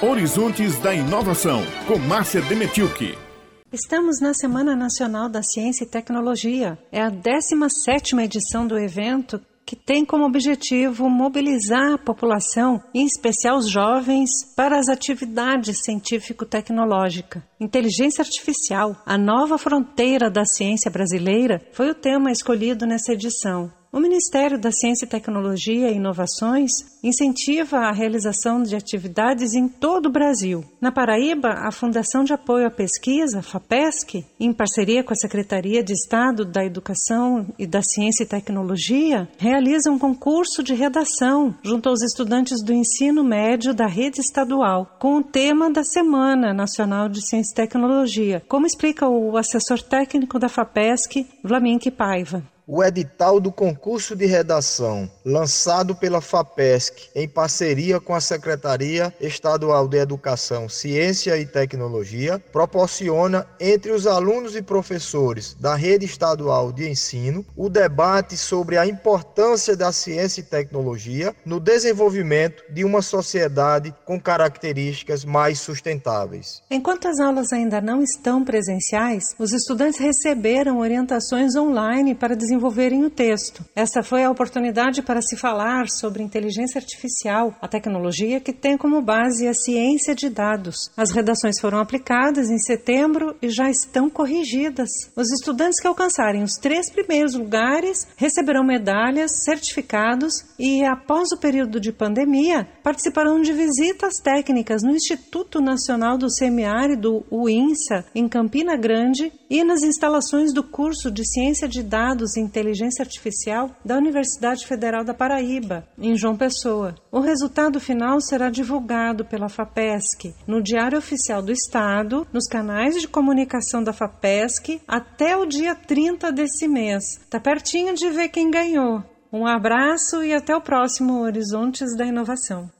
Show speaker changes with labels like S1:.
S1: Horizontes da Inovação, com Márcia Demetilke.
S2: Estamos na Semana Nacional da Ciência e Tecnologia. É a 17 edição do evento que tem como objetivo mobilizar a população, em especial os jovens, para as atividades científico-tecnológica. Inteligência artificial, a nova fronteira da ciência brasileira, foi o tema escolhido nessa edição. O Ministério da Ciência e Tecnologia e Inovações incentiva a realização de atividades em todo o Brasil. Na Paraíba, a Fundação de Apoio à Pesquisa, FAPESC, em parceria com a Secretaria de Estado da Educação e da Ciência e Tecnologia, realiza um concurso de redação junto aos estudantes do ensino médio da rede estadual, com o tema da Semana Nacional de Ciência e Tecnologia, como explica o assessor técnico da FAPESC, Vlaminck Paiva
S3: o edital do concurso de redação, lançado pela FAPESC em parceria com a Secretaria Estadual de Educação, Ciência e Tecnologia, proporciona entre os alunos e professores da rede estadual de ensino o debate sobre a importância da ciência e tecnologia no desenvolvimento de uma sociedade com características mais sustentáveis.
S2: Enquanto as aulas ainda não estão presenciais, os estudantes receberam orientações online para desenvolver desenvolverem o texto. Essa foi a oportunidade para se falar sobre inteligência artificial, a tecnologia que tem como base a ciência de dados. As redações foram aplicadas em setembro e já estão corrigidas. Os estudantes que alcançarem os três primeiros lugares receberão medalhas, certificados e, após o período de pandemia, participarão de visitas técnicas no Instituto Nacional do Semiárido, o INSA, em Campina Grande, e nas instalações do curso de Ciência de Dados e Inteligência Artificial da Universidade Federal da Paraíba, em João Pessoa. O resultado final será divulgado pela FAPESC no Diário Oficial do Estado, nos canais de comunicação da FAPESC, até o dia 30 desse mês. Tá pertinho de ver quem ganhou. Um abraço e até o próximo Horizontes da Inovação.